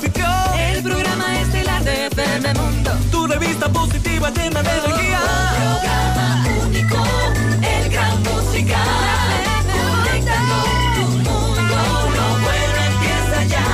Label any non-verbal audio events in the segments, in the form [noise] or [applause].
El programa estelar de FM Mundo. Tu revista positiva llena de energía. Un programa único, el gran musical. Tu mundo, lo bueno empieza ya.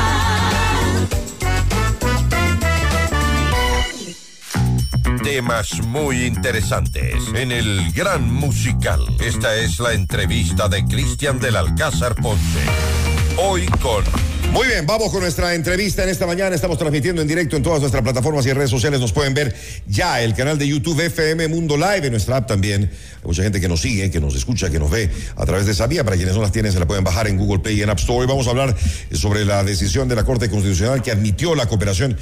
Temas muy interesantes en el Gran Musical. Esta es la entrevista de Cristian del Alcázar Ponce. Hoy con Muy bien, vamos con nuestra entrevista en esta mañana. Estamos transmitiendo en directo en todas nuestras plataformas y redes sociales. Nos pueden ver ya el canal de YouTube FM Mundo Live, en nuestra app también. Hay mucha gente que nos sigue, que nos escucha, que nos ve a través de esa vía. Para quienes no las tienen, se la pueden bajar en Google Play y en App Store. Y vamos a hablar sobre la decisión de la Corte Constitucional que admitió la cooperación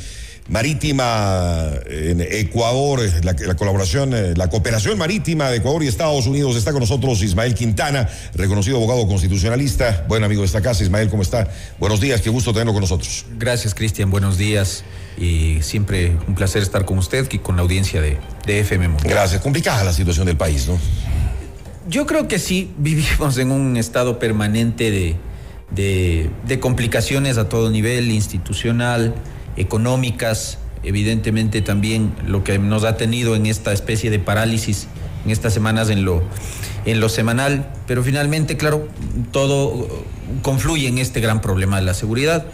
marítima en Ecuador, la, la colaboración, eh, la cooperación marítima de Ecuador y Estados Unidos. Está con nosotros Ismael Quintana, reconocido abogado constitucionalista, buen amigo de esta casa. Ismael, ¿cómo está? Buenos días, qué gusto tenerlo con nosotros. Gracias, Cristian. Buenos días. Y siempre un placer estar con usted y con la audiencia de, de FM. Gracias. Complicada la situación del país, ¿no? Yo creo que sí, [laughs] vivimos en un estado permanente de, de, de complicaciones a todo nivel, institucional, económicas, evidentemente también lo que nos ha tenido en esta especie de parálisis en estas semanas en lo, en lo semanal, pero finalmente, claro, todo confluye en este gran problema de la seguridad.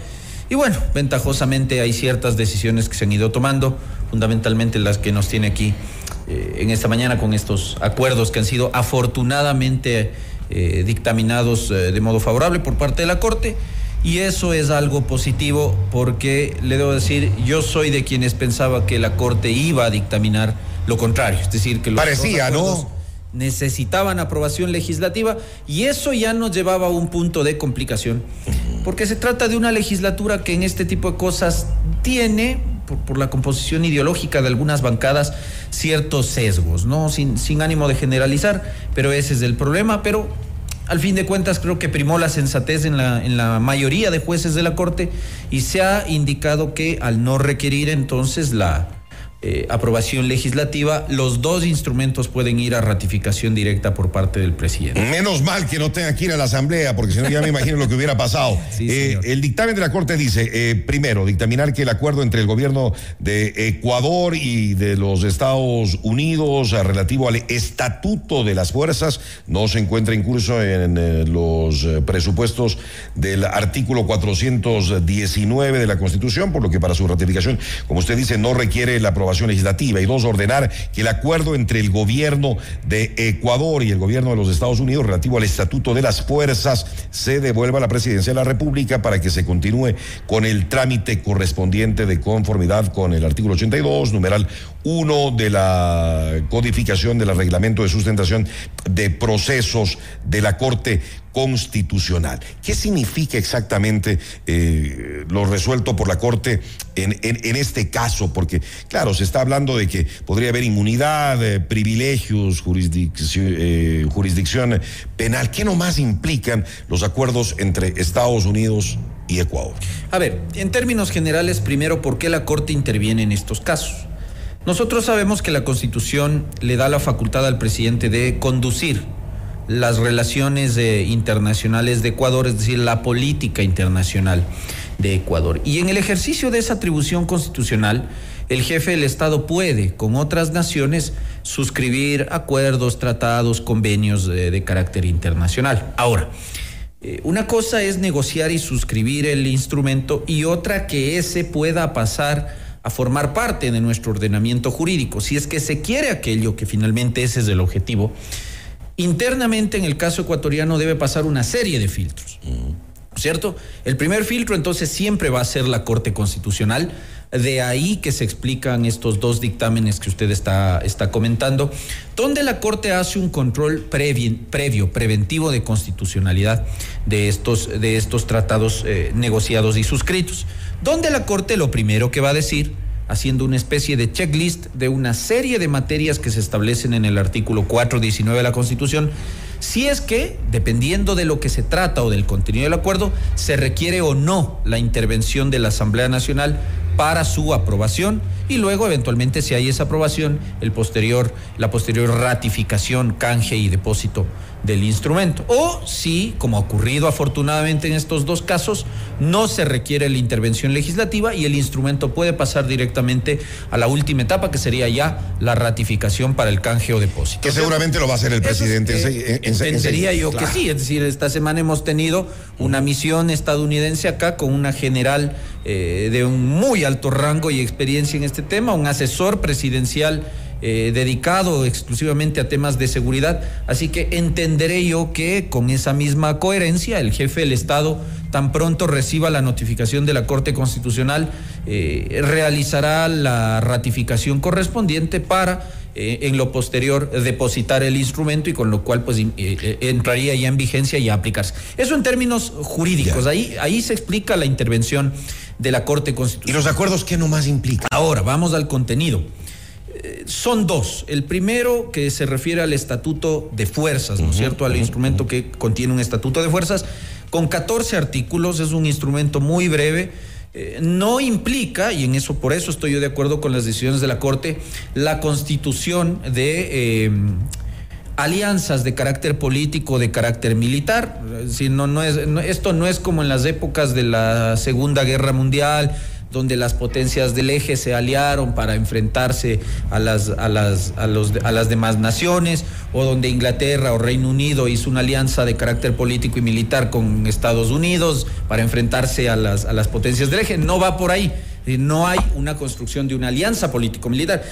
Y bueno, ventajosamente hay ciertas decisiones que se han ido tomando, fundamentalmente las que nos tiene aquí eh, en esta mañana con estos acuerdos que han sido afortunadamente eh, dictaminados eh, de modo favorable por parte de la Corte. Y eso es algo positivo porque le debo decir, yo soy de quienes pensaba que la Corte iba a dictaminar lo contrario, es decir, que los Parecía, ¿no? necesitaban aprobación legislativa y eso ya nos llevaba a un punto de complicación, porque se trata de una legislatura que en este tipo de cosas tiene, por, por la composición ideológica de algunas bancadas, ciertos sesgos, ¿no? Sin, sin ánimo de generalizar, pero ese es el problema, pero al fin de cuentas creo que primó la sensatez en la, en la mayoría de jueces de la Corte y se ha indicado que al no requerir entonces la eh, aprobación legislativa, los dos instrumentos pueden ir a ratificación directa por parte del presidente. Menos mal que no tenga que ir a la Asamblea, porque si no ya me imagino lo que hubiera pasado. [laughs] Sí, Eh, el dictamen de la Corte dice, eh, primero, dictaminar que el acuerdo entre el gobierno de Ecuador y de los Estados Unidos relativo al estatuto de las fuerzas no se encuentra en curso en los presupuestos del artículo 419 de la Constitución, por lo que para su ratificación, como usted dice, no requiere la aprobación legislativa. Y dos, ordenar que el acuerdo entre el gobierno de Ecuador y el gobierno de los Estados Unidos relativo al estatuto de las fuerzas se devuelva a la presidencia de la República para que se continúe con el trámite correspondiente de conformidad con el artículo 82, numeral 1 de la codificación del reglamento de sustentación de procesos de la Corte Constitucional. ¿Qué significa exactamente eh, lo resuelto por la Corte en, este caso? Porque, claro, se está hablando de que podría haber inmunidad, eh, privilegios, jurisdicción, eh, jurisdicción penal. ¿Qué nomás implican los acuerdos entre Estados Unidos y Ecuador? A ver, en términos generales, primero, ¿por qué la Corte interviene en estos casos? Nosotros sabemos que la Constitución le da la facultad al presidente de conducir las relaciones internacionales de Ecuador, es decir, la política internacional de Ecuador. Y en el ejercicio de esa atribución constitucional, el jefe del Estado puede, con otras naciones, suscribir acuerdos, tratados, convenios de carácter internacional. Ahora, eh, una cosa es negociar y suscribir el instrumento y otra que ese pueda pasar a formar parte de nuestro ordenamiento jurídico. Si es que se quiere aquello, que finalmente ese es el objetivo, internamente en el caso ecuatoriano debe pasar una serie de filtros. ¿Cierto? El primer filtro entonces siempre va a ser la Corte Constitucional. De ahí que se explican estos dos dictámenes que usted está, está comentando, donde la Corte hace un control previ- previo, preventivo de constitucionalidad de estos, de estos tratados eh, negociados y suscritos. Donde la Corte lo primero que va a decir, haciendo una especie de checklist de una serie de materias que se establecen en el artículo 419 de la Constitución, si es que, dependiendo de lo que se trata o del contenido del acuerdo, se requiere o no la intervención de la Asamblea Nacional para su aprobación y luego eventualmente si hay esa aprobación, el posterior, la posterior ratificación, canje y depósito del instrumento. O si, como ha ocurrido afortunadamente en estos dos casos, no se requiere la intervención legislativa y el instrumento puede pasar directamente a la última etapa, que sería ya la ratificación para el canje o depósito. Que seguramente lo va a hacer el es, presidente. ense- en- ense- entendería enseguida. yo que sí, es decir, esta semana hemos tenido una misión estadounidense acá con una general eh, de un muy alto rango y experiencia en este tema, un asesor presidencial eh, dedicado exclusivamente a temas de seguridad, así que entenderé yo que con esa misma coherencia el jefe del Estado tan pronto reciba la notificación de la Corte Constitucional, eh, realizará la ratificación correspondiente para eh, en lo posterior depositar el instrumento y con lo cual pues eh, entraría ya en vigencia y a aplicarse. Eso en términos jurídicos, ahí, ahí se explica la intervención de la Corte ¿Y Constitucional. los acuerdos qué nomás implica? Ahora, vamos al contenido. Son dos. El primero que se refiere al estatuto de fuerzas, ¿no es cierto? Al instrumento que contiene un estatuto de fuerzas con 14 artículos, es un instrumento muy breve. eh, no implica, y en eso por eso estoy yo de acuerdo con las decisiones de la Corte, la constitución de eh, alianzas de carácter político, de carácter militar. Decir, no, no es, no- esto no es como en las épocas de la Segunda Guerra Mundial, donde las potencias del eje se aliaron para enfrentarse a las, a las, a los, a las demás naciones, o donde Inglaterra o Reino Unido hizo una alianza de carácter político y militar con Estados Unidos para enfrentarse a las, a las potencias del eje. No va por ahí. No hay una construcción de una alianza político-militar.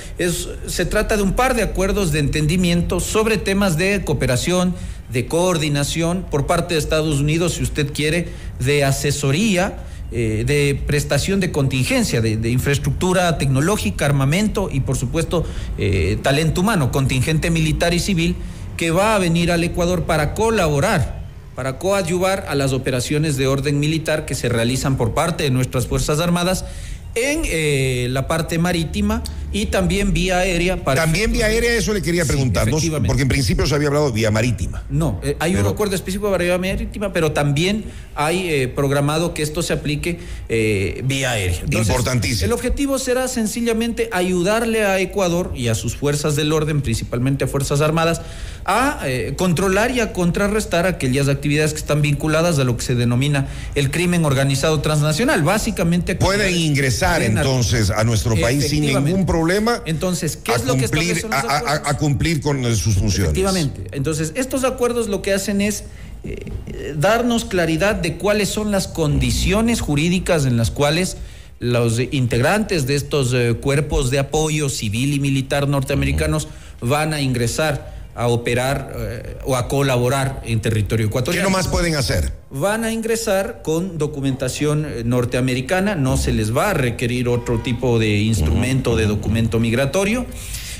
Se trata de un par de acuerdos de entendimiento sobre temas de cooperación, de coordinación por parte de Estados Unidos, si usted quiere, de asesoría, eh, de prestación de contingencia, de, infraestructura tecnológica, armamento y, por supuesto, eh, talento humano, contingente militar y civil, que va a venir al Ecuador para colaborar para coadyuvar a las operaciones de orden militar que se realizan por parte de nuestras Fuerzas Armadas en eh, la parte marítima y también vía aérea. Para También vía aérea, eso le quería Sí, preguntar, porque en principio se había hablado de vía marítima. No, eh, hay Pero- un acuerdo específico para vía marítima, pero también hay eh, programado que esto se aplique eh, vía aérea. Importantísimo. El objetivo será sencillamente ayudarle a Ecuador y a sus fuerzas del orden, principalmente a Fuerzas Armadas, a controlar y a contrarrestar aquellas actividades que están vinculadas a lo que se denomina el crimen organizado transnacional. Básicamente. Pueden ingresar entonces a nuestro país sin ningún problema. Entonces, ¿qué es lo que establecen los a, a- acuerdos? a cumplir con sus funciones. Efectivamente. Entonces, estos acuerdos lo que hacen es eh, darnos claridad de cuáles son las condiciones jurídicas en las cuales los integrantes de estos eh, cuerpos de apoyo civil y militar norteamericanos van a ingresar a operar eh, o a colaborar en territorio ¿Qué ecuatoriano nomás pueden hacer? van a ingresar con documentación eh, norteamericana, no se les va a requerir otro tipo de instrumento de documento migratorio.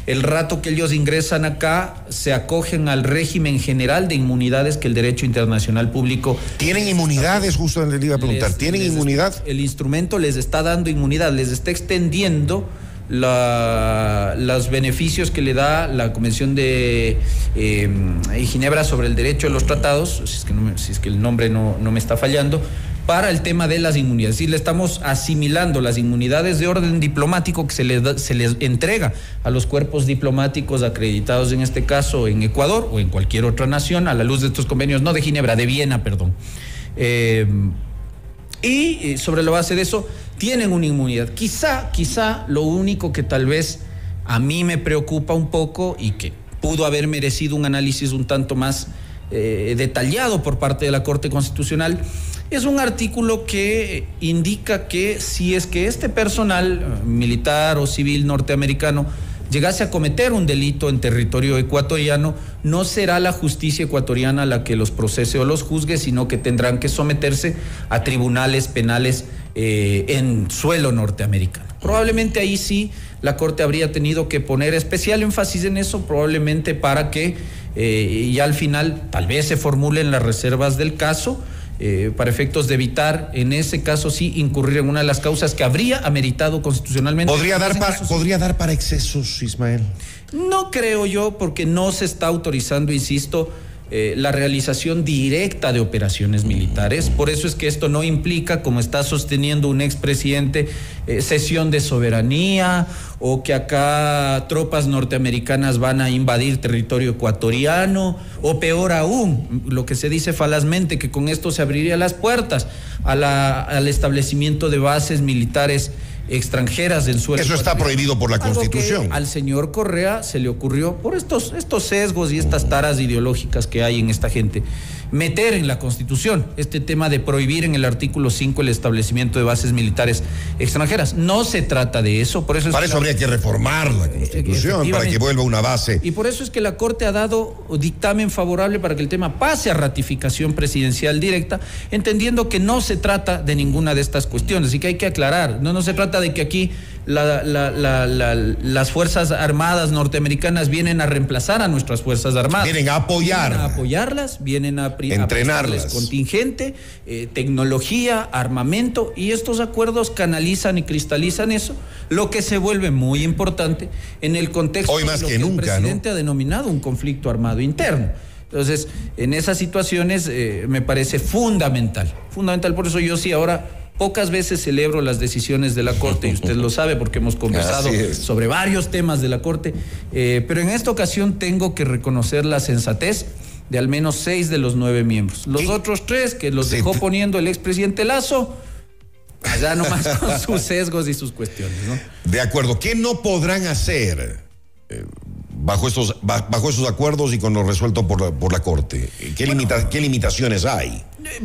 El rato que ellos ingresan acá, se acogen al régimen general de inmunidades que el derecho internacional público ¿Tienen inmunidades? Justo le iba a preguntar. les- ¿Tienen les- inmunidad? El instrumento les está dando inmunidad, les está extendiendo la- los beneficios que le da la Convención de eh, Ginebra sobre el derecho de los tratados, si es que, el nombre no, no me está fallando, para el tema de las inmunidades. Es decir, le estamos asimilando las inmunidades de orden diplomático que se les, da- se les entrega a los cuerpos diplomáticos acreditados en este caso en Ecuador o en cualquier otra nación a la luz de estos convenios, no de Ginebra, de Viena, perdón. Eh, y eh, sobre la base de eso tienen una inmunidad. Quizá, quizá lo único que tal vez a mí me preocupa un poco y que pudo haber merecido un análisis un tanto más eh, detallado por parte de la Corte Constitucional es un artículo que indica que si es que este personal eh, militar o civil norteamericano llegase a cometer un delito en territorio ecuatoriano, no será la justicia ecuatoriana la que los procese o los juzgue, sino que tendrán que someterse a tribunales penales eh, en suelo norteamericano. Probablemente ahí sí la Corte habría tenido que poner especial énfasis en eso, probablemente para que eh, ya al final tal vez se formulen las reservas del caso. eh, para efectos de evitar, en ese caso sí, incurrir en una de las causas que habría ameritado constitucionalmente. ¿Podría dar, para. ¿Podría dar para excesos, Ismael? No creo yo, porque no se está autorizando, insisto, eh, la realización directa de operaciones militares. Por eso es que esto no implica, como está sosteniendo un expresidente, eh, cesión de soberanía o que acá tropas norteamericanas van a invadir territorio ecuatoriano o peor aún, lo que se dice falazmente, que con esto se abriría las puertas a la- al establecimiento de bases militares extranjeras del suelo. Eso está prohibido por la Algo Constitución. al señor Correa se le ocurrió, por estos, estos sesgos y estas taras ideológicas que hay en esta gente, meter en la Constitución este tema de prohibir en el artículo 5 el establecimiento de bases militares extranjeras. No se trata de eso, por eso es Para que eso la- habría que reformar la Constitución, para que vuelva una base. y por eso es que la Corte ha dado dictamen favorable para que el tema pase a ratificación presidencial directa, entendiendo que no se trata de ninguna de estas cuestiones y que hay que aclarar. No, no se trata de que aquí la- la- la- la- las Fuerzas Armadas norteamericanas vienen a reemplazar a nuestras Fuerzas Armadas. Vienen a apoyar. Vienen a apoyarlas, vienen a, prestarles contingente, eh, tecnología, armamento, y estos acuerdos canalizan y cristalizan eso, lo que se vuelve muy importante en el contexto Hoy más de lo que el nunca, ¿no? presidente ha denominado un conflicto armado interno. Entonces, en esas situaciones eh, me parece fundamental, fundamental, por eso yo sí ahora pocas veces celebro las decisiones de la Corte, y usted lo sabe porque hemos [laughs] conversado sobre varios temas de la Corte, eh, pero en esta ocasión tengo que reconocer la sensatez de al menos seis de los nueve miembros. Los ¿Qué? otros tres que los Sí. dejó poniendo el expresidente Lazo, allá nomás con [laughs] sus sesgos y sus cuestiones, ¿no? De acuerdo. ¿Qué no podrán hacer eh, bajo, estos, ba- bajo esos acuerdos y con lo resuelto por la, por la Corte? ¿Qué, limita- ¿Qué limitaciones hay? Eh,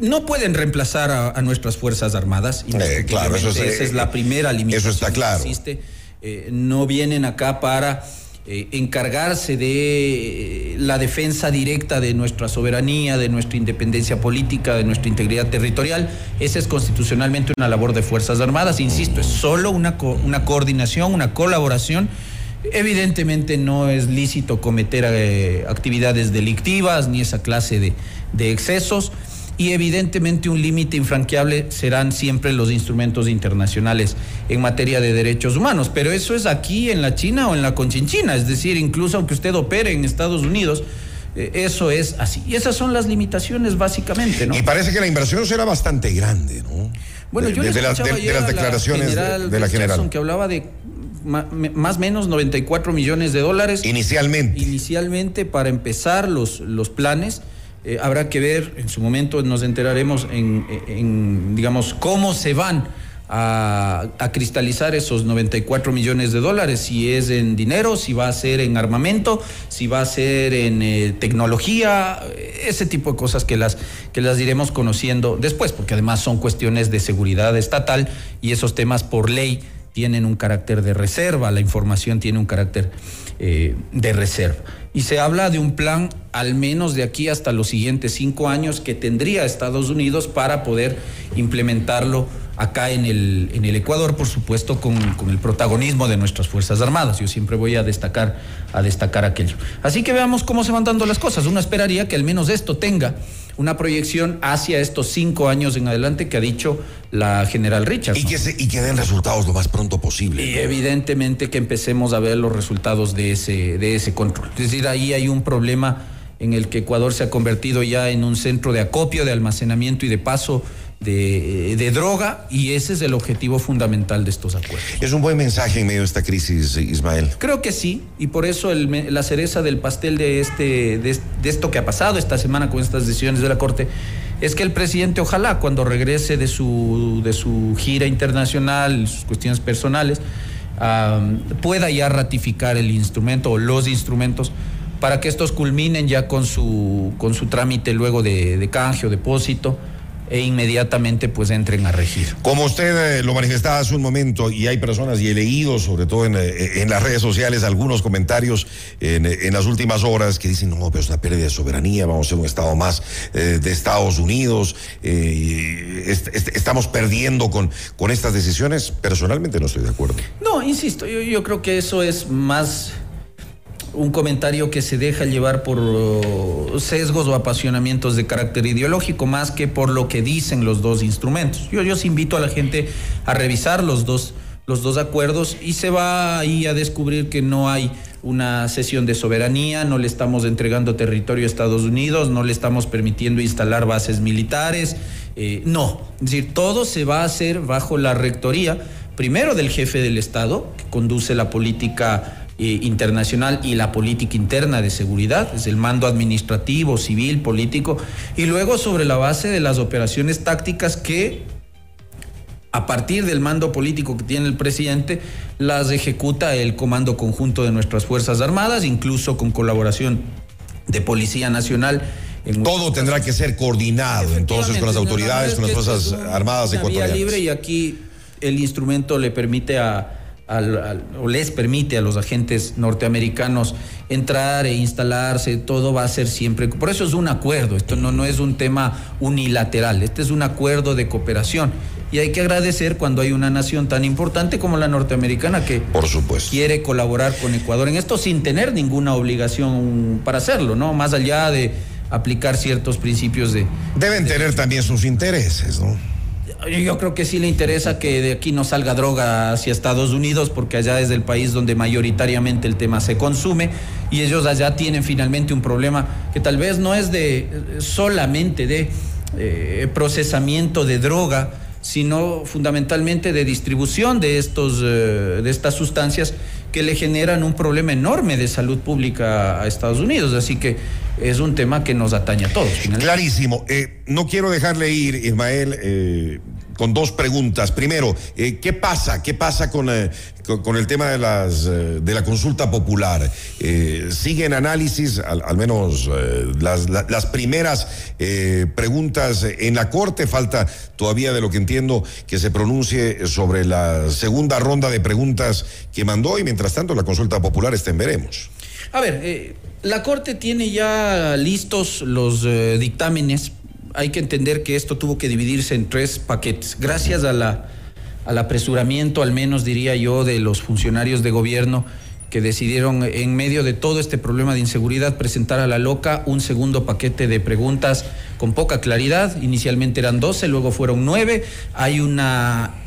No pueden reemplazar a, a nuestras Fuerzas Armadas. Eh, claro, eso es. Esa eh, es la primera limitación. eso está que claro. existe. Eh, no vienen acá para eh, encargarse de eh, la defensa directa de nuestra soberanía, de nuestra independencia política, de nuestra integridad territorial. Esa es constitucionalmente una labor de Fuerzas Armadas. Insisto, es solo una, co- una coordinación, una colaboración. Evidentemente no es lícito cometer eh, actividades delictivas ni esa clase de, de excesos y evidentemente un límite infranqueable serán siempre los instrumentos internacionales en materia de derechos humanos, pero eso es aquí en la China o en la Conchinchina, es decir, incluso aunque usted opere en Estados Unidos, eh, eso es así. Y esas son las limitaciones básicamente, ¿no? Y parece que la inversión será bastante grande, ¿no? Bueno, De- yo le de, las- de- de las la declaraciones de- general de, la general. Que hablaba de más o menos 94 millones de dólares Inicialmente. inicialmente para empezar los, los planes. eh, habrá que ver, en su momento nos enteraremos en, en, digamos, cómo se van a, a cristalizar esos 94 millones de dólares, si es en dinero, si va a ser en armamento, si va a ser en eh, tecnología, ese tipo de cosas que las, que las iremos conociendo después, porque además son cuestiones de seguridad estatal y esos temas por ley tienen un carácter de reserva, la información tiene un carácter eh, de reserva. Y se habla de un plan al menos de aquí hasta los siguientes cinco años que tendría Estados Unidos para poder implementarlo acá en el, en el Ecuador, por supuesto, con, con el protagonismo de nuestras Fuerzas Armadas. Yo siempre voy a destacar, a destacar aquello. Así que veamos cómo se van dando las cosas. Uno esperaría que al menos esto tenga una proyección hacia estos cinco años en adelante que ha dicho la general Richard. Y que, se- y que den resultados lo más pronto posible. Y evidentemente que empecemos a ver los resultados de ese, de ese control. Es decir, ahí hay un problema en el que Ecuador se ha convertido ya en un centro de acopio, de almacenamiento y de paso de, de droga, y ese es el objetivo fundamental de estos acuerdos. Es un buen mensaje en medio de esta crisis, Ismael. Creo que sí, y por eso el la cereza del pastel de, este, de, es- de esto que ha pasado esta semana con estas decisiones de la Corte es que el presidente, ojalá cuando regrese de su, de su gira internacional, sus cuestiones personales, pueda ya ratificar el instrumento o los instrumentos para que estos culminen ya con su, con su trámite luego de, de canje o depósito e inmediatamente pues entren a regir. Como usted eh, lo manifestaba hace un momento, y hay personas, y he leído, sobre todo en, eh, en las redes sociales, algunos comentarios en, eh, en las últimas horas que dicen, no, pero es una pérdida de soberanía, vamos a ser un Estado más eh, de Estados Unidos, eh, est- est- estamos perdiendo con, con estas decisiones. Personalmente no estoy de acuerdo. No, insisto, yo, yo creo que eso es más un comentario que se deja llevar por uh, sesgos o apasionamientos de carácter ideológico más que por lo que dicen los dos instrumentos. Yo, yo sí invito a la gente a revisar los dos, los dos acuerdos y se va ahí a descubrir que no hay una cesión de soberanía, no le estamos entregando territorio a Estados Unidos, no le estamos permitiendo instalar bases militares, eh, no, es decir, todo se va a hacer bajo la rectoría, primero del jefe del Estado, que conduce la política eh, internacional y la política interna de seguridad, es el mando administrativo, civil, político, y luego sobre la base de las operaciones tácticas que a partir del mando político que tiene el presidente, las ejecuta el Comando Conjunto de nuestras Fuerzas Armadas, incluso con colaboración de Policía Nacional. En Todo tendrá que ser coordinado entonces con las autoridades, con las Fuerzas Armadas ecuatorianas. libre y aquí el instrumento le permite a, o les permite a los agentes norteamericanos entrar e instalarse, todo va a ser siempre. Por eso es un acuerdo, esto no, no es un tema unilateral, este es un acuerdo de cooperación y hay que agradecer cuando hay una nación tan importante como la norteamericana que Por supuesto. quiere colaborar con Ecuador en esto sin tener ninguna obligación para hacerlo, ¿no? Más allá de aplicar ciertos principios de... Deben tener también sus intereses, ¿no? Yo creo que sí le interesa que de aquí no salga droga hacia Estados Unidos, porque allá es el país donde mayoritariamente el tema se consume y ellos allá tienen finalmente un problema que tal vez no es de solamente de eh, procesamiento de droga, sino fundamentalmente de distribución de, estos, eh, de estas sustancias que le generan un problema enorme de salud pública a Estados Unidos. Así que es un tema que nos atañe a todos. Clarísimo. Eh, no quiero dejarle ir, Ismael, eh, con dos preguntas. Primero, eh, ¿qué pasa? ¿Qué pasa con, eh, con, el tema de, las, eh, de la consulta popular? ¿Sigue en análisis, al, menos las, las, primeras preguntas en la Corte? Falta todavía, de lo que entiendo, que se pronuncie sobre la segunda ronda de preguntas que mandó y mientras tanto la consulta popular está veremos. A ver, la Corte tiene ya listos los dictámenes hay que entender que esto tuvo que dividirse en tres paquetes. Gracias a la, al apresuramiento, al menos diría yo, de los funcionarios de gobierno que decidieron en medio de todo este problema de inseguridad presentar a la loca un segundo paquete de preguntas con poca claridad. Inicialmente eran 12, luego fueron nueve. Hay una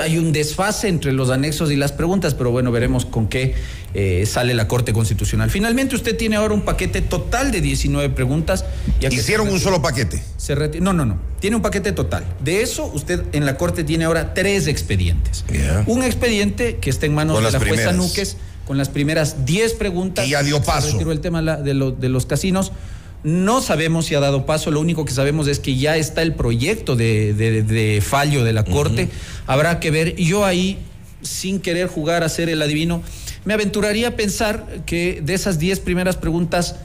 hay un desfase entre los anexos y las preguntas, pero bueno, veremos con qué eh, sale la Corte Constitucional. Finalmente, usted tiene ahora un paquete total de 19 preguntas. ¿Hicieron un solo paquete? Se no, no, no. Tiene un paquete total. De eso, usted en la Corte tiene ahora tres expedientes. Un expediente que está en manos de la jueza Núquez con las primeras 10 preguntas. Y ya dio paso. Se retiró el tema de, de los casinos. No sabemos si ha dado paso, lo único que sabemos es que ya está el proyecto de, fallo de la Corte. Habrá que ver. Yo ahí, sin querer jugar a ser el adivino, me aventuraría a pensar que de esas diez primeras preguntas,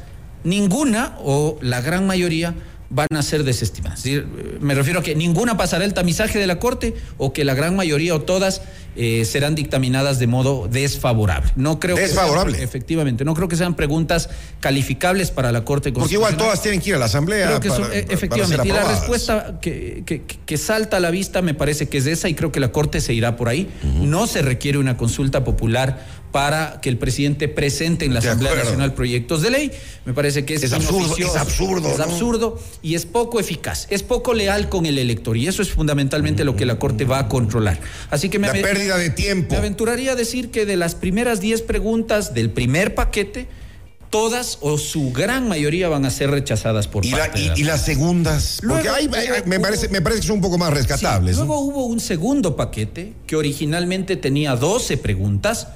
ninguna o la gran mayoría van a ser desestimadas. Me refiero a que ninguna pasará el tamizaje de la Corte o que la gran mayoría o todas eh, serán dictaminadas de modo desfavorable. No creo desfavorable. efectivamente, no creo que sean preguntas calificables para la Corte Porque igual todas tienen que ir a la Asamblea. Eh, efectivamente, y la respuesta que, que, salta a la vista me parece que es esa y creo que la Corte se irá por ahí. No se requiere una consulta popular para que el presidente presente en la Asamblea Nacional proyectos de ley. Me parece que es, absurdo, es absurdo. Es absurdo y es poco eficaz, es poco leal con el elector y eso es fundamentalmente lo que la Corte va a controlar. Así que me la pérdida de tiempo. Me aventuraría a decir que de las primeras 10 preguntas del primer paquete, todas o su gran mayoría van a ser rechazadas por ¿Y, y, las segundas? Porque me, parece, me parece que son un poco más rescatables. Luego hubo un segundo paquete que originalmente tenía 12 preguntas.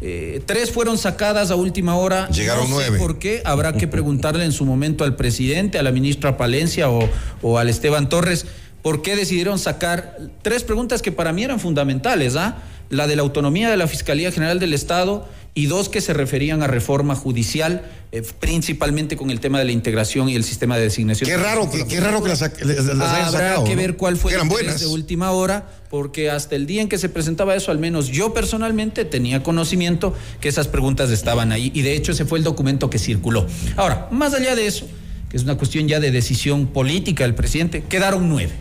Eh, tres fueron sacadas a última hora. Llegaron no sé nueve. ¿Por qué? Habrá que preguntarle en su momento al presidente, a la ministra Palencia o, o al Esteban Torres, ¿por qué decidieron sacar tres preguntas que para mí eran fundamentales? ¿ah? La de la autonomía de la Fiscalía General del Estado y dos que se referían a reforma judicial, eh, principalmente con el tema de la integración y el sistema de designación. Qué raro que, qué raro que las, hayan sacado. que ver cuál fue el de última hora, porque hasta el día en que se presentaba eso, al menos yo personalmente tenía conocimiento que esas preguntas estaban ahí y de hecho ese fue el documento que circuló. Ahora, más allá de eso, que es una cuestión ya de decisión política del presidente, quedaron nueve.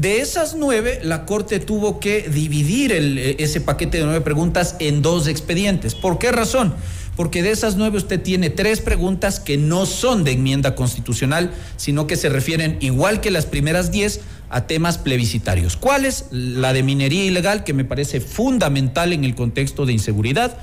De esas nueve, la Corte tuvo que dividir eh, ese paquete de nueve preguntas en dos expedientes. ¿Por qué razón? Porque de esas nueve usted tiene tres preguntas que no son de enmienda constitucional, sino que se refieren, igual que las primeras diez, a temas plebiscitarios. ¿Cuáles? La de minería ilegal, que me parece fundamental en el contexto de inseguridad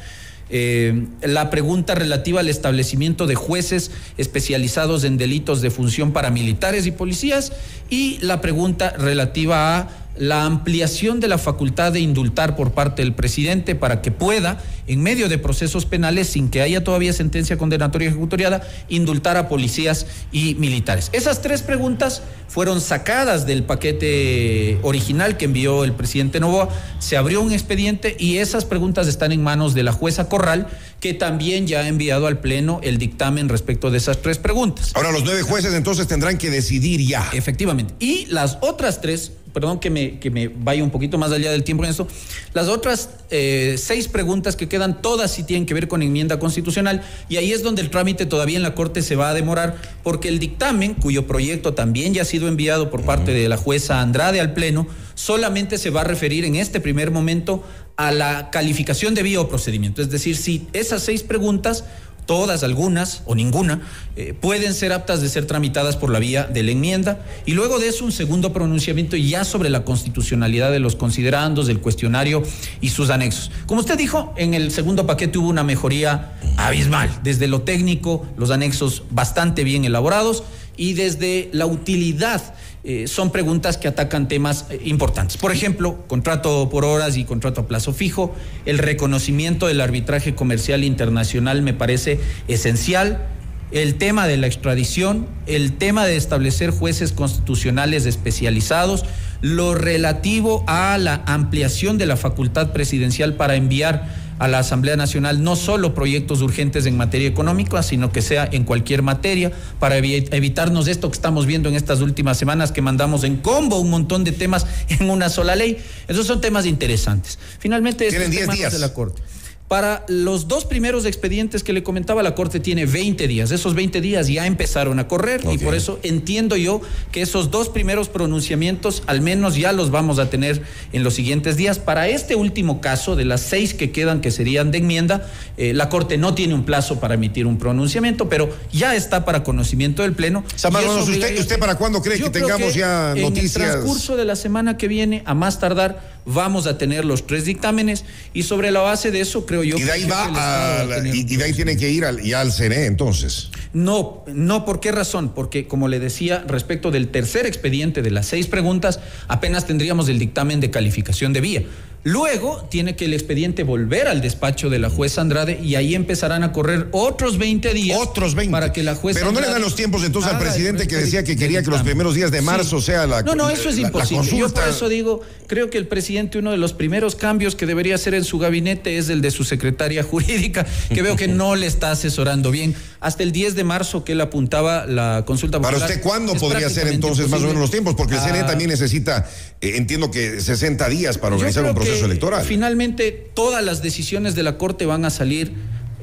eh, la pregunta relativa al establecimiento de jueces especializados en delitos de función paramilitares y policías y la pregunta relativa a la ampliación de la facultad de indultar por parte del presidente para que pueda, en medio de procesos penales, sin que haya todavía sentencia condenatoria ejecutoriada, indultar a policías y militares. Esas tres preguntas fueron sacadas del paquete original que envió el presidente Novoa, se abrió un expediente y esas preguntas están en manos de la jueza Corral, que también ya ha enviado al Pleno el dictamen respecto de esas tres preguntas. Ahora los nueve jueces entonces tendrán que decidir ya. Efectivamente. Y las otras tres perdón que me, que me vaya un poquito más allá del tiempo en esto, las otras eh, seis preguntas que quedan, todas sí tienen que ver con enmienda constitucional, y ahí es donde el trámite todavía en la Corte se va a demorar, porque el dictamen, cuyo proyecto también ya ha sido enviado por parte de la jueza Andrade al Pleno, solamente se va a referir en este primer momento a la calificación de vía o procedimiento. Es decir, si esas seis preguntas todas, algunas o ninguna, eh, pueden ser aptas de ser tramitadas por la vía de la enmienda y luego de eso un segundo pronunciamiento ya sobre la constitucionalidad de los considerandos, del cuestionario y sus anexos. Como usted dijo, en el segundo paquete hubo una mejoría abismal, desde lo técnico, los anexos bastante bien elaborados y desde la utilidad eh, son preguntas que atacan temas eh, importantes. Por ejemplo, contrato por horas y contrato a plazo fijo, el reconocimiento del arbitraje comercial internacional me parece esencial, el tema de la extradición, el tema de establecer jueces constitucionales especializados, lo relativo a la ampliación de la facultad presidencial para enviar a la Asamblea Nacional no solo proyectos urgentes en materia económica, sino que sea en cualquier materia, para evitarnos esto que estamos viendo en estas últimas semanas, que mandamos en combo un montón de temas [laughs] en una sola ley. Esos son temas interesantes. Finalmente, estos 10 temas días. de la Corte. Para los dos primeros expedientes que le comentaba, la Corte tiene 20 días. Esos 20 días ya empezaron a correr y por eso entiendo yo que esos dos primeros pronunciamientos al menos ya los vamos a tener en los siguientes días. Para este último caso, de las seis que quedan que serían de enmienda, eh, la Corte no tiene un plazo para emitir un pronunciamiento, pero ya está para conocimiento del Pleno. Samar, Y eso Alonso, ¿usted- usted para cuándo cree que tengamos ya En noticias? el transcurso de la semana que viene, a más tardar, vamos a tener los tres dictámenes y sobre la base de eso creo yo Y de ahí va a, y, y de ahí tiene que ir al, ya al CNE entonces. no, no, ¿por qué razón? Porque, como le decía, respecto del tercer expediente de las seis preguntas, apenas tendríamos el dictamen de calificación de vía. Luego tiene que el expediente volver al despacho de la jueza Andrade y ahí empezarán a correr otros 20 días. Otros 20. Para que la jueza. Pero no le dan los tiempos entonces al presidente que decía que quería que los primeros días de marzo sea la- No, no, eso es la- la imposible. Yo por eso digo, creo que el presidente, uno de los primeros cambios que debería hacer en su gabinete es el de su secretaria [laughs] jurídica, que veo que [laughs] no le está asesorando bien. Hasta el 10 de marzo que él apuntaba la consulta Para usted, ¿cuándo podría ser entonces más o menos los tiempos? Porque el CNE Ah, también necesita, eh, entiendo que 60 días para organizar un proceso electoral. Finalmente, todas las decisiones de la Corte van a salir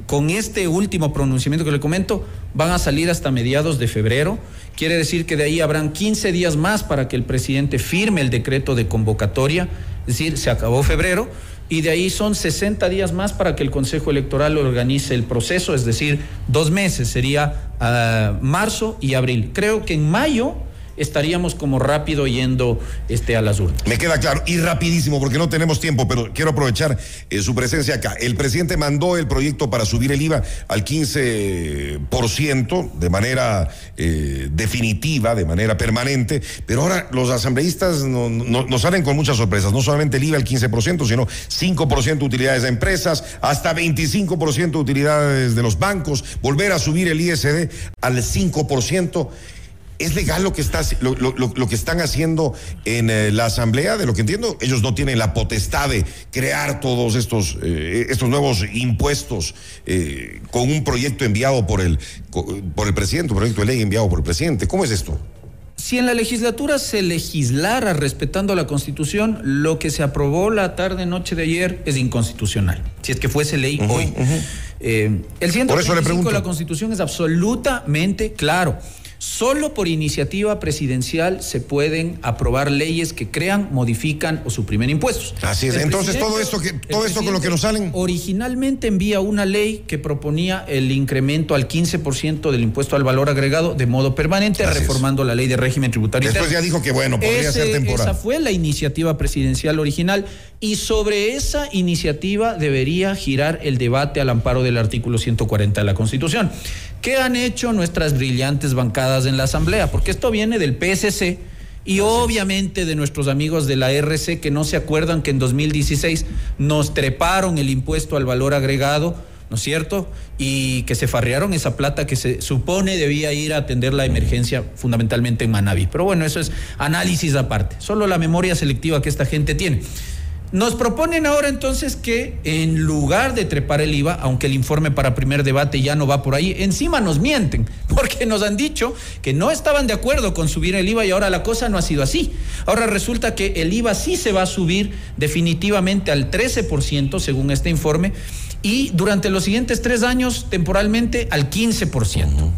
con este último pronunciamiento que le comento, van a salir hasta mediados de febrero. Quiere decir que de ahí habrán 15 días más para que el presidente firme el decreto de convocatoria, es decir, se acabó febrero. Y de ahí son 60 días más para que el Consejo Electoral organice el proceso, es decir, dos meses, sería ah, marzo y abril. Creo que en mayo estaríamos como rápido yendo este, a las urnas. Me queda claro, y rapidísimo, porque no tenemos tiempo, pero quiero aprovechar eh, su presencia acá. El presidente mandó el proyecto para subir el IVA al 15% de manera eh, definitiva, de manera permanente, pero ahora los asambleístas no- no- nos salen con muchas sorpresas, no solamente el IVA al 15%, sino 5% utilidades de empresas, hasta 25% utilidades de los bancos, volver a subir el ISD al 5%. ¿Es legal lo que, está, lo, lo- lo- lo que están haciendo en eh, la Asamblea? De lo que entiendo, ellos no tienen la potestad de crear todos estos, eh, estos nuevos impuestos eh, con un proyecto enviado por el, por el presidente, un proyecto de ley enviado por el presidente. ¿Cómo es esto? Si en la legislatura se legislara respetando la Constitución, lo que se aprobó la tarde noche de ayer es inconstitucional. Si es que fuese ley hoy. Eh, el Por eso le 135 pregunto. de la Constitución es absolutamente claro. Solo por iniciativa presidencial se pueden aprobar leyes que crean, modifican o suprimen impuestos. Así es. El Entonces, todo esto que- todo esto con lo que nos salen- Originalmente envía una ley que proponía el incremento al 15% del impuesto al valor agregado de modo permanente, Así es. reformando la ley de régimen tributario. Después interno. ya dijo que, bueno, podría ser temporal. Esa fue la iniciativa presidencial original y sobre esa iniciativa debería girar el debate al amparo del artículo 140 de la Constitución. ¿Qué han hecho nuestras brillantes bancadas en la Asamblea? Porque esto viene del PSC y obviamente de nuestros amigos de la RC que no se acuerdan que en 2016 nos treparon el impuesto al valor agregado. ¿no es cierto? Y que se farrearon esa plata que se supone debía ir a atender la emergencia fundamentalmente en Manaví. Pero bueno, eso es análisis aparte, solo la memoria selectiva que esta gente tiene. Nos proponen ahora entonces que en lugar de trepar el IVA, aunque el informe para primer debate ya no va por ahí, encima nos mienten, [laughs] porque nos han dicho que no estaban de acuerdo con subir el IVA y ahora la cosa no ha sido así. Ahora resulta que el IVA sí se va a subir definitivamente al 13% según este informe y durante los siguientes tres años temporalmente al 15%.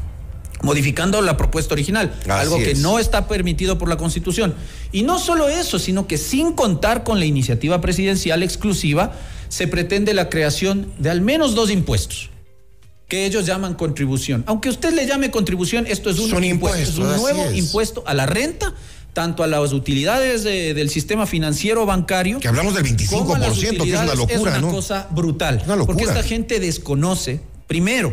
Modificando la propuesta original, Así algo que es. no está permitido por la Constitución. Y no solo eso, sino que sin contar con la iniciativa presidencial exclusiva, se pretende la creación de al menos dos impuestos que ellos llaman contribución. Aunque usted le llame contribución, esto es un Son impuesto, es impuestos, un nuevo es. impuesto a la renta, tanto a las utilidades de- del sistema financiero bancario. Que hablamos del 25%, como a las que es una locura, Es una ¿no? cosa brutal. Una locura. Porque esta gente desconoce, primero,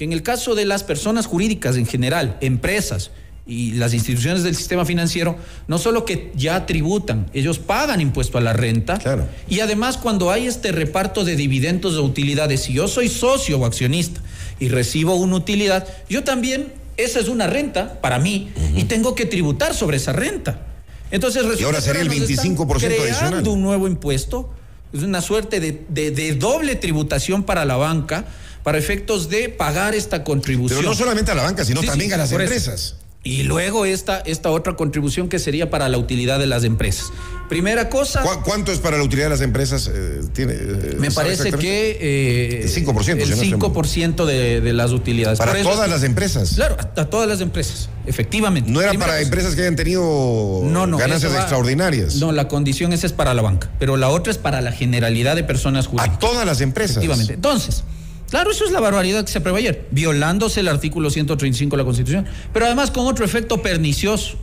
que en el caso de las personas jurídicas en general, empresas y las instituciones del sistema financiero, no solo que ya tributan, ellos pagan impuesto a la renta. Claro. Y además, cuando hay este reparto de dividendos o utilidades, si yo soy socio o accionista y recibo una utilidad, yo también, esa es una renta para mí y tengo que tributar sobre esa renta. Entonces, resulta ahora sería el nos están 25% creando adicional. un nuevo impuesto, es una suerte de, de- de doble tributación para la banca, para efectos de pagar esta contribución. Pero no solamente a la banca, sino Sí, también sí, a las eso. empresas. Y luego esta, esta otra contribución que sería para la utilidad de las empresas. Primera cosa, ¿Cu- ¿Cuánto es para la utilidad de las empresas? Eh, tiene, eh, me ¿sabe parece que... eh, El 5%, si El no estoy mal. 5% de, de las utilidades. Para Por todas las empresas. Claro, a, a todas las empresas, efectivamente. No era Primera para cosa. empresas que hayan tenido No, no, ganancias va- extraordinarias. No, la condición esa es para la banca, pero la otra es para la generalidad de personas jurídicas. a todas las empresas. Efectivamente. Entonces, claro, eso es la barbaridad que se aprueba ayer, violándose el artículo 135 de la Constitución, pero además con otro efecto pernicioso,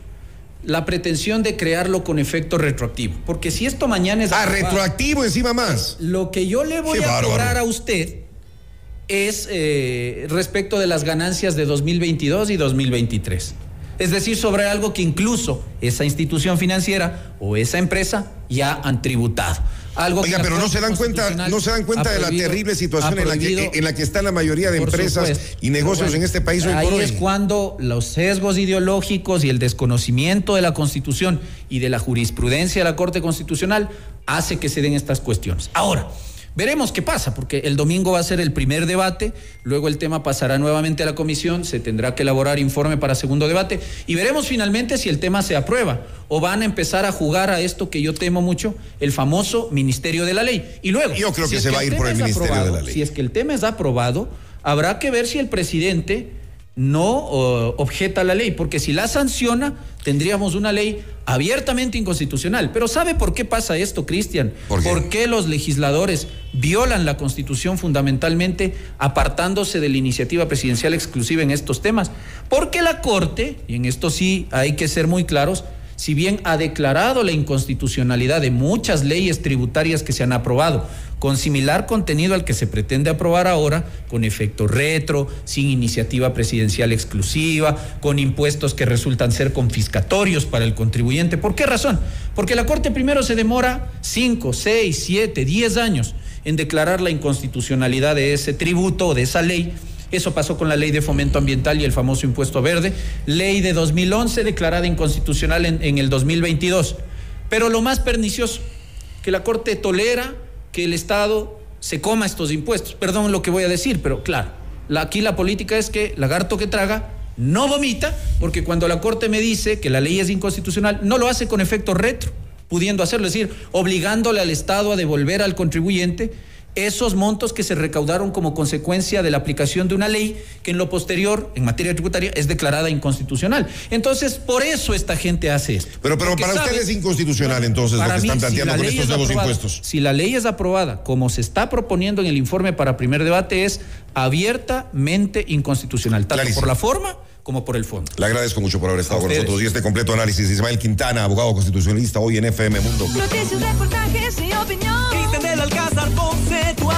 la pretensión de crearlo con efecto retroactivo. Porque si esto mañana es Ah, retroactivo encima más. lo que yo le voy Qué a bárbaro. cobrar a usted es eh, respecto de las ganancias de 2022 y 2023. Es decir, sobre algo que incluso esa institución financiera o esa empresa ya han tributado. Algo que Oiga, la pero no se dan cuenta, no se dan cuenta de la terrible situación en la, que, en la que está la mayoría de empresas supuesto. y negocios bueno, en este país hoy ahí por hoy. es cuando los sesgos ideológicos y el desconocimiento de la Constitución y de la jurisprudencia de la Corte Constitucional hace que se den estas cuestiones. Ahora, veremos qué pasa, porque el domingo va a ser el primer debate, luego el tema pasará nuevamente a la comisión, se tendrá que elaborar informe para segundo debate y veremos finalmente si el tema se aprueba o van a empezar a jugar a esto que yo temo mucho, el famoso Ministerio de la Ley. Y luego, Yo creo que se va a ir por el Ministerio de aprobado, la Ley. Si es que el tema es aprobado, habrá que ver si el presidente no oh, objeta la ley, porque si la sanciona, tendríamos una ley abiertamente inconstitucional. Pero ¿sabe por qué pasa esto, Cristian? ¿Por qué? los legisladores violan la Constitución fundamentalmente apartándose de la iniciativa presidencial exclusiva en estos temas? Porque la Corte, y en esto sí hay que ser muy claros, si bien ha declarado la inconstitucionalidad de muchas leyes tributarias que se han aprobado, con similar contenido al que se pretende aprobar ahora, con efecto retro, sin iniciativa presidencial exclusiva, con impuestos que resultan ser confiscatorios para el contribuyente. ¿Por qué razón? Porque la Corte primero se demora 5, 6, 7, 10 años en declarar la inconstitucionalidad de ese tributo o de esa ley. Eso pasó con la ley de fomento ambiental y el famoso impuesto verde, ley de 2011 declarada inconstitucional en, en el 2022. Pero lo más pernicioso, que la Corte tolera que el Estado se coma estos impuestos. Perdón lo que voy a decir, pero claro, la- aquí la política es que lagarto que traga no vomita, porque cuando la Corte me dice que la ley es inconstitucional, no lo hace con efecto retro, pudiendo hacerlo, es decir, obligándole al Estado a devolver al contribuyente esos montos que se recaudaron como consecuencia de la aplicación de una ley que en lo posterior, en materia tributaria, es declarada inconstitucional. Entonces, por eso esta gente hace esto. Pero, pero Porque para sabe- ustedes es inconstitucional entonces lo que mí, están si planteando la con estos es nuevos aprobada- impuestos. Si la ley es aprobada, como se está proponiendo en el informe para primer debate, es abiertamente inconstitucional, tanto Clarísimo. por la forma como por el fondo. Le agradezco mucho por haber estado A con ustedes. nosotros y este completo análisis. Ismael Quintana, abogado constitucionalista, hoy en FM Mundo. Noticias, reportajes y opinión. Cristian del Alcázar Ponce, tu